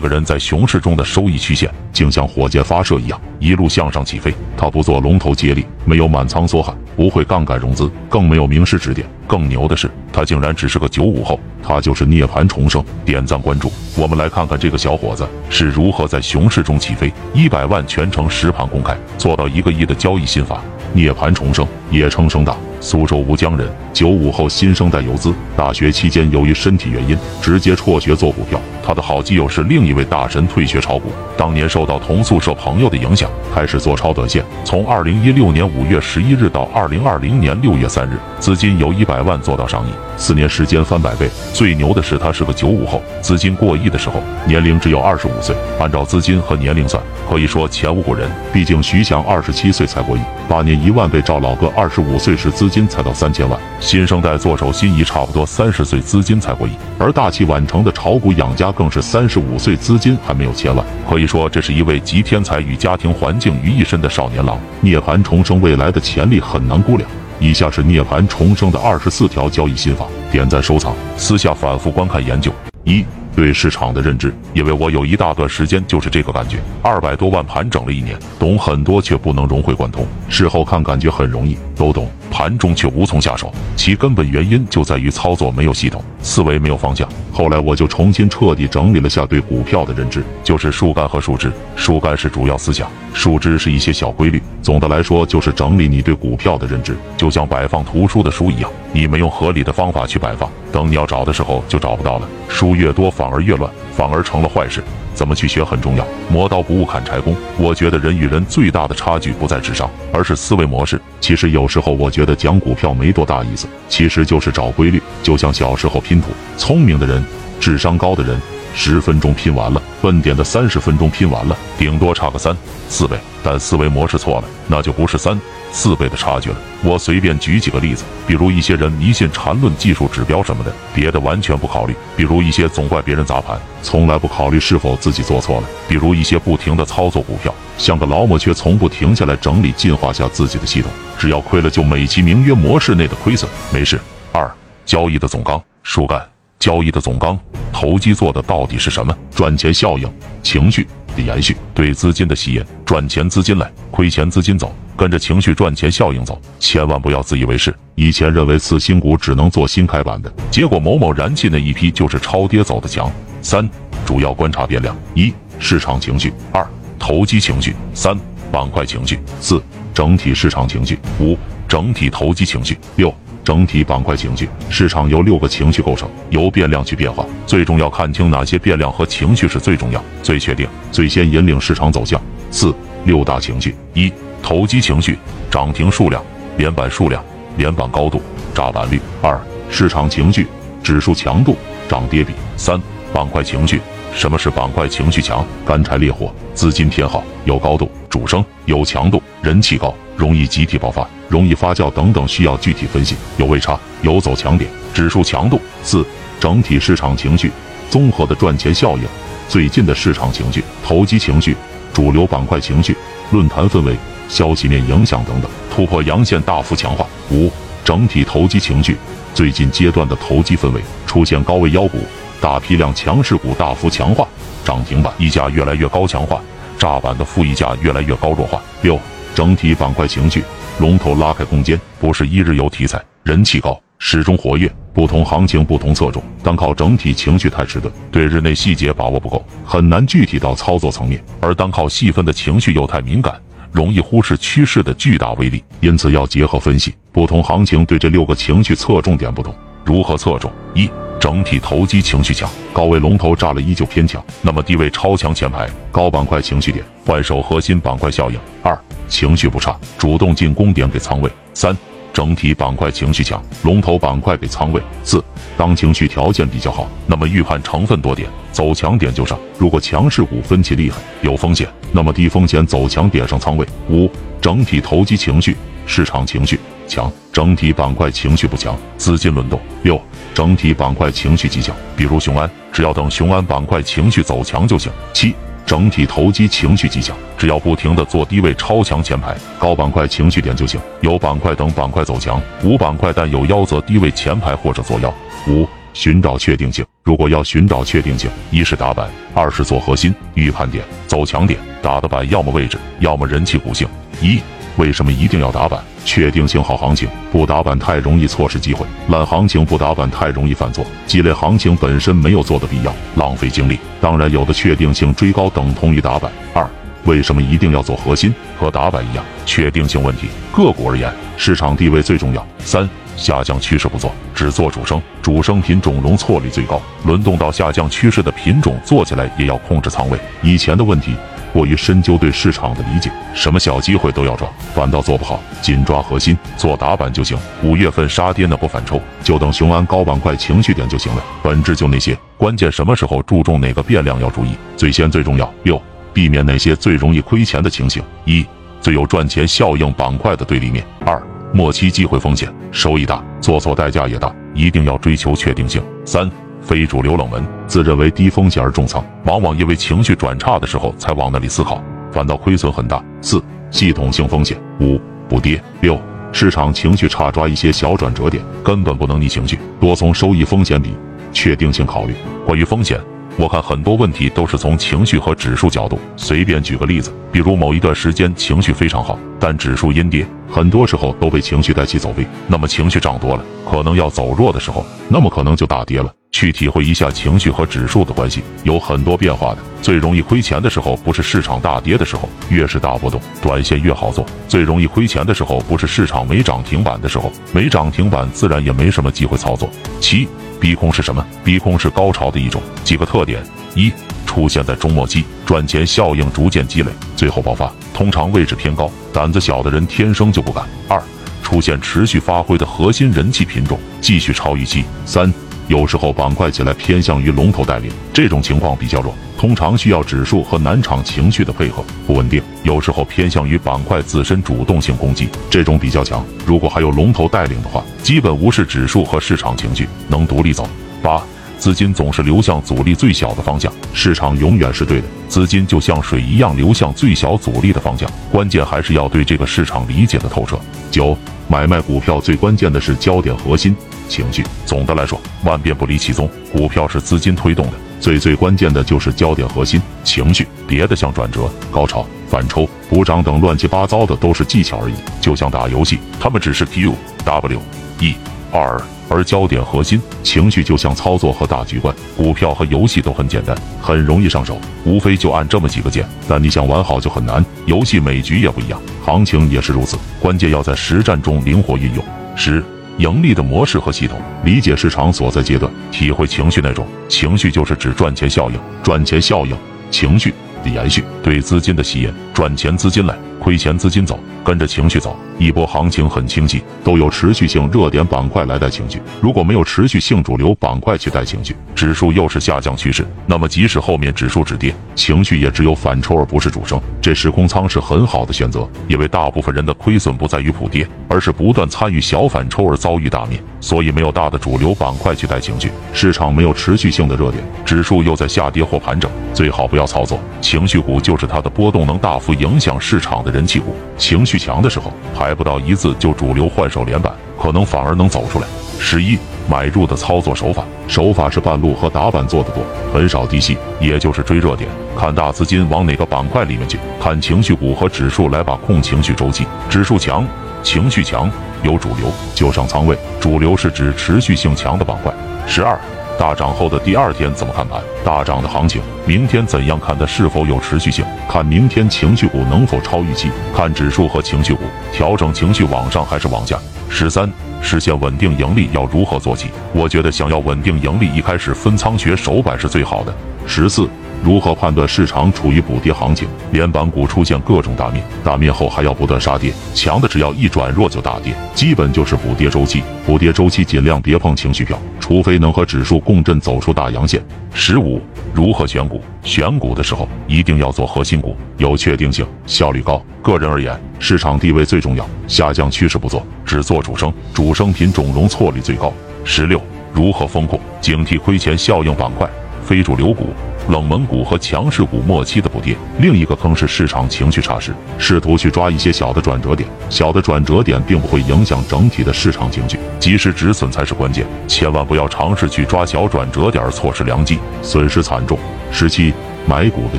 个人在熊市中的收益曲线，竟像火箭发射一样一路向上起飞。他不做龙头接力，没有满仓梭哈，不会杠杆融资，更没有名师指点。更牛的是，他竟然只是个九五后，他就是涅槃重生。点赞关注，我们来看看这个小伙子是如何在熊市中起飞。一百万全程实盘公开，做到一个亿的交易心法。涅槃重生，也称生大。苏州吴江人，九五后新生代游资。大学期间由于身体原因，直接辍学做股票。他的好基友是另一位大神，退学炒股。当年受到同宿舍朋友的影响，开始做超短线。从二零一六年五月十一日到二零二零年六月三日，资金由一百万做到上亿，四年时间翻百倍。最牛的是他是个九五后，资金过亿的时候年龄只有二十五岁。按照资金和年龄算，可以说前无古人。毕竟徐翔二十七岁才过亿，八年一万倍。赵老哥二十五岁时资金才到三千万，新生代做手心仪差不多三十岁资金才过亿，而大器晚成的炒股养家更是三十五岁资金还没有千万。可以说这是一位集天才与家庭环境于一身的少年郎。涅槃重生未来的潜力很难估量。以下是涅槃重生的二十四条交易心法，点赞收藏，私下反复观看研究。一对市场的认知，因为我有一大段时间就是这个感觉，二百多万盘整了一年，懂很多却不能融会贯通，事后看感觉很容易都懂，盘中却无从下手，其根本原因就在于操作没有系统，思维没有方向。后来我就重新彻底整理了下对股票的认知，就是树干和树枝，树干是主要思想，树枝是一些小规律。总的来说就是整理你对股票的认知，就像摆放图书的书一样，你没用合理的方法去摆放，等你要找的时候就找不到了。书越多反而越乱，反而成了坏事。怎么去学很重要，磨刀不误砍柴工。我觉得人与人最大的差距不在智商，而是思维模式。其实有时候我觉得讲股票没多大意思，其实就是找规律。就像小时候拼图，聪明的人，智商高的人。十分钟拼完了，笨点的三十分钟拼完了，顶多差个三四倍。但思维模式错了，那就不是三四倍的差距了。我随便举几个例子，比如一些人迷信缠论、技术指标什么的，别的完全不考虑；比如一些总怪别人砸盘，从来不考虑是否自己做错了；比如一些不停的操作股票，像个老母却从不停下来整理进化下自己的系统，只要亏了就美其名曰模式内的亏损，没事。二交易的总纲，树干。交易的总纲，投机做的到底是什么？赚钱效应，情绪的延续，对资金的吸引，赚钱资金来，亏钱资金走，跟着情绪赚钱效应走，千万不要自以为是。以前认为次新股只能做新开板的，结果某某燃气那一批就是超跌走的强。三，主要观察变量：一，市场情绪；二，投机情绪；三，板块情绪；四，整体市场情绪；五，整体投机情绪；六。整体板块情绪，市场由六个情绪构成，由变量去变化。最重要看清哪些变量和情绪是最重要、最确定、最先引领市场走向。四六大情绪：一、投机情绪，涨停数量、连板数量、连板高度、炸板率；二、市场情绪，指数强度、涨跌比；三、板块情绪。什么是板块情绪强？干柴烈火，资金偏好，有高度，主升，有强度，人气高，容易集体爆发，容易发酵等等，需要具体分析。有位差，有走强点，指数强度。四、整体市场情绪，综合的赚钱效应，最近的市场情绪，投机情绪，主流板块情绪，论坛氛围，消息面影响等等，突破阳线大幅强化。五、整体投机情绪，最近阶段的投机氛围，出现高位妖股。大批量强势股大幅强化，涨停板溢价越来越高强化，炸板的负溢价越来越高弱化。六，整体板块情绪，龙头拉开空间，不是一日游题材，人气高，始终活跃。不同行情不同侧重，单靠整体情绪太迟钝，对日内细节把握不够，很难具体到操作层面；而单靠细分的情绪又太敏感，容易忽视趋势的巨大威力。因此要结合分析，不同行情对这六个情绪侧重点不同。如何侧重？一整体投机情绪强，高位龙头炸了依旧偏强，那么低位超强前排高板块情绪点换手核心板块效应。二情绪不差，主动进攻点给仓位。三整体板块情绪强，龙头板块给仓位。四当情绪条件比较好，那么预判成分多点走强点就上。如果强势股分歧厉害有风险，那么低风险走强点上仓位。五整体投机情绪市场情绪强，整体板块情绪不强，资金轮动。六整体板块情绪极强，比如雄安，只要等雄安板块情绪走强就行。七，整体投机情绪极强，只要不停的做低位超强前排高板块情绪点就行。有板块等板块走强，无板块但有腰则低位前排或者做腰。五，寻找确定性。如果要寻找确定性，一是打板，二是做核心预判点，走强点。打的板要么位置，要么人气股性。一，为什么一定要打板？确定性好行情不打板太容易错失机会，烂行情不打板太容易犯错。积累行情本身没有做的必要，浪费精力。当然，有的确定性追高等同于打板。二，为什么一定要做核心？和打板一样，确定性问题。个股而言，市场地位最重要。三。下降趋势不做，只做主升，主升品种容错率最高。轮动到下降趋势的品种，做起来也要控制仓位。以前的问题过于深究对市场的理解，什么小机会都要抓，反倒做不好。紧抓核心，做打板就行。五月份杀跌那波反抽，就等雄安高板块情绪点就行了。本质就那些，关键什么时候注重哪个变量要注意，最先最重要。六，避免那些最容易亏钱的情形。一，最有赚钱效应板块的对立面。二。末期机会风险，收益大，做错代价也大，一定要追求确定性。三，非主流冷门，自认为低风险而重仓，往往因为情绪转差的时候才往那里思考，反倒亏损很大。四，系统性风险。五，不跌。六，市场情绪差，抓一些小转折点，根本不能逆情绪，多从收益风险比，确定性考虑。关于风险。我看很多问题都是从情绪和指数角度。随便举个例子，比如某一段时间情绪非常好，但指数阴跌，很多时候都被情绪带起走位。那么情绪涨多了，可能要走弱的时候，那么可能就大跌了。去体会一下情绪和指数的关系，有很多变化的。最容易亏钱的时候，不是市场大跌的时候，越是大波动，短线越好做。最容易亏钱的时候，不是市场没涨停板的时候，没涨停板自然也没什么机会操作。七。逼空是什么？逼空是高潮的一种。几个特点：一、出现在中末期，赚钱效应逐渐积累，最后爆发，通常位置偏高，胆子小的人天生就不敢。二、出现持续发挥的核心人气品种，继续超预期。三。有时候板块起来偏向于龙头带领，这种情况比较弱，通常需要指数和南场情绪的配合，不稳定。有时候偏向于板块自身主动性攻击，这种比较强。如果还有龙头带领的话，基本无视指数和市场情绪，能独立走。八，资金总是流向阻力最小的方向，市场永远是对的，资金就像水一样流向最小阻力的方向，关键还是要对这个市场理解的透彻。九，买卖股票最关键的是焦点核心。情绪，总的来说，万变不离其宗。股票是资金推动的，最最关键的就是焦点核心情绪，别的像转折、高潮、反抽、补涨等乱七八糟的都是技巧而已。就像打游戏，他们只是 Q W E R，而焦点核心情绪就像操作和大局观。股票和游戏都很简单，很容易上手，无非就按这么几个键。但你想玩好就很难。游戏每局也不一样，行情也是如此，关键要在实战中灵活运用。十。盈利的模式和系统，理解市场所在阶段，体会情绪那种情绪，就是指赚钱效应。赚钱效应，情绪的延续，对资金的吸引，赚钱资金来，亏钱资金走，跟着情绪走。一波行情很清晰，都有持续性热点板块来带情绪。如果没有持续性主流板块去带情绪，指数又是下降趋势，那么即使后面指数止跌，情绪也只有反抽而不是主升。这时空仓是很好的选择，因为大部分人的亏损不在于普跌，而是不断参与小反抽而遭遇大灭。所以没有大的主流板块去带情绪，市场没有持续性的热点，指数又在下跌或盘整，最好不要操作情绪股，就是它的波动能大幅影响市场的人气股。情绪强的时候，还。还不到一字就主流换手连板，可能反而能走出来。十一买入的操作手法，手法是半路和打板做的多，很少低吸，也就是追热点，看大资金往哪个板块里面去，看情绪股和指数来把控情绪周期。指数强，情绪强，有主流就上仓位。主流是指持续性强的板块。十二。大涨后的第二天怎么看盘？大涨的行情，明天怎样看它是否有持续性？看明天情绪股能否超预期？看指数和情绪股调整情绪往上还是往下？十三，实现稳定盈利要如何做起？我觉得想要稳定盈利，一开始分仓学手板是最好的。十四。如何判断市场处于补跌行情？连板股出现各种大面，大面后还要不断杀跌，强的只要一转弱就大跌，基本就是补跌周期。补跌周期尽量别碰情绪票，除非能和指数共振走出大阳线。十五，如何选股？选股的时候一定要做核心股，有确定性，效率高。个人而言，市场地位最重要，下降趋势不做，只做主升，主升品种容错率最高。十六，如何风控？警惕亏钱效应板块。非主流股、冷门股和强势股末期的补跌。另一个坑是市场情绪差时，试图去抓一些小的转折点。小的转折点并不会影响整体的市场情绪，及时止损才是关键。千万不要尝试去抓小转折点，错失良机，损失惨重。十七。买股的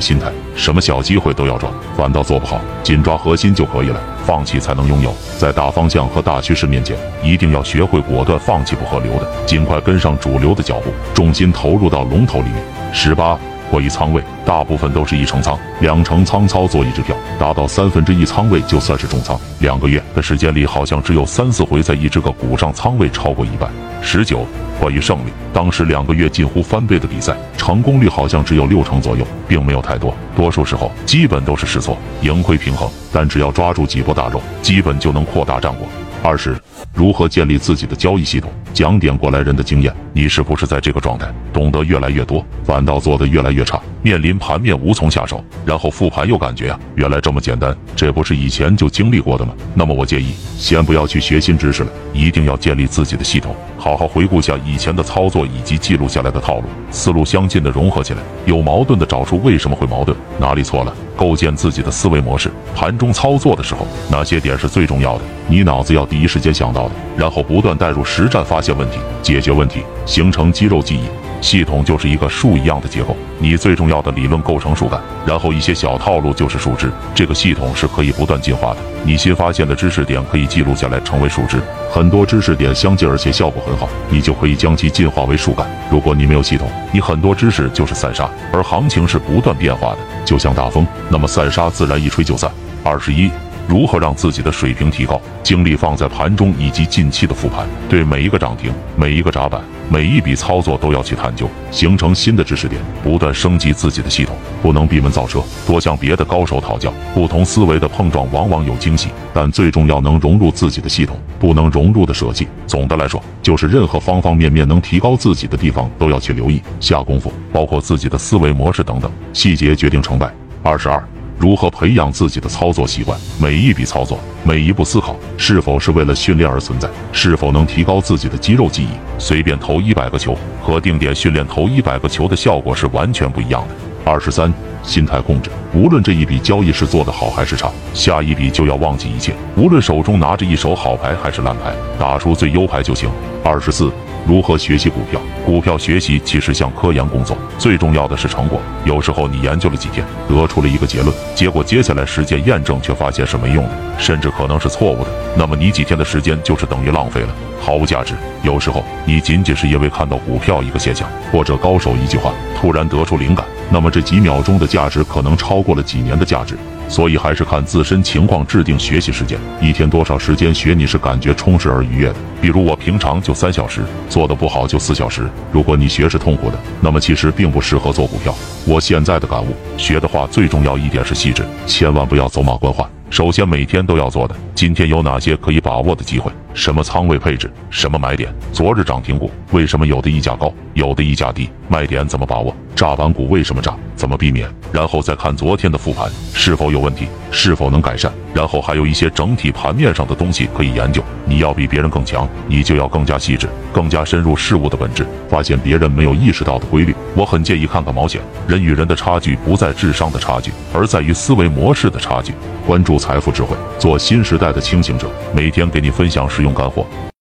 心态，什么小机会都要抓，反倒做不好，紧抓核心就可以了，放弃才能拥有。在大方向和大趋势面前，一定要学会果断放弃不合流的，尽快跟上主流的脚步，重心投入到龙头里面。十八。过于仓位，大部分都是一成仓、两成仓操作一只票，达到三分之一仓位就算是重仓。两个月的时间里，好像只有三四回在一只个股上仓位超过一半。十九，关于胜利，当时两个月近乎翻倍的比赛，成功率好像只有六成左右，并没有太多，多数时候基本都是试错，盈亏平衡。但只要抓住几波大肉，基本就能扩大战果。二十，如何建立自己的交易系统？讲点过来人的经验。你是不是在这个状态，懂得越来越多，反倒做得越来越差？面临盘面无从下手，然后复盘又感觉啊，原来这么简单，这不是以前就经历过的吗？那么我建议，先不要去学新知识了，一定要建立自己的系统，好好回顾下以前的操作以及记录下来的套路，思路相近的融合起来，有矛盾的找出为什么会矛盾，哪里错了。构建自己的思维模式，盘中操作的时候，哪些点是最重要的？你脑子要第一时间想到的，然后不断带入实战，发现问题，解决问题，形成肌肉记忆。系统就是一个树一样的结构，你最重要的理论构成树干，然后一些小套路就是树枝。这个系统是可以不断进化的。你新发现的知识点可以记录下来，成为树枝。很多知识点相近，而且效果很好，你就可以将其进化为树干。如果你没有系统，你很多知识就是散沙，而行情是不断变化的，就像大风，那么散沙自然一吹就散。二十一。如何让自己的水平提高？精力放在盘中以及近期的复盘，对每一个涨停、每一个闸板、每一笔操作都要去探究，形成新的知识点，不断升级自己的系统。不能闭门造车，多向别的高手讨教。不同思维的碰撞往往有惊喜，但最重要能融入自己的系统，不能融入的舍弃。总的来说，就是任何方方面面能提高自己的地方都要去留意、下功夫，包括自己的思维模式等等，细节决定成败。二十二。如何培养自己的操作习惯？每一笔操作，每一步思考，是否是为了训练而存在？是否能提高自己的肌肉记忆？随便投一百个球和定点训练投一百个球的效果是完全不一样的。二十三，心态控制。无论这一笔交易是做得好还是差，下一笔就要忘记一切。无论手中拿着一手好牌还是烂牌，打出最优牌就行。二十四。如何学习股票？股票学习其实像科研工作，最重要的是成果。有时候你研究了几天，得出了一个结论，结果接下来实践验证却发现是没用的，甚至可能是错误的。那么你几天的时间就是等于浪费了，毫无价值。有时候你仅仅是因为看到股票一个现象，或者高手一句话，突然得出灵感，那么这几秒钟的价值可能超过了几年的价值。所以还是看自身情况制定学习时间，一天多少时间学你是感觉充实而愉悦的。比如我平常就三小时，做的不好就四小时。如果你学是痛苦的，那么其实并不适合做股票。我现在的感悟，学的话最重要一点是细致，千万不要走马观花。首先，每天都要做的，今天有哪些可以把握的机会？什么仓位配置？什么买点？昨日涨停股为什么有的溢价高，有的溢价低？卖点怎么把握？炸板股为什么炸？怎么避免？然后再看昨天的复盘是否有问题，是否能改善？然后还有一些整体盘面上的东西可以研究。你要比别人更强，你就要更加细致，更加深入事物的本质，发现别人没有意识到的规律。我很建议看看毛险。人与人的差距不在智商的差距，而在于思维模式的差距。关注财富智慧，做新时代的清醒者。每天给你分享实用干货。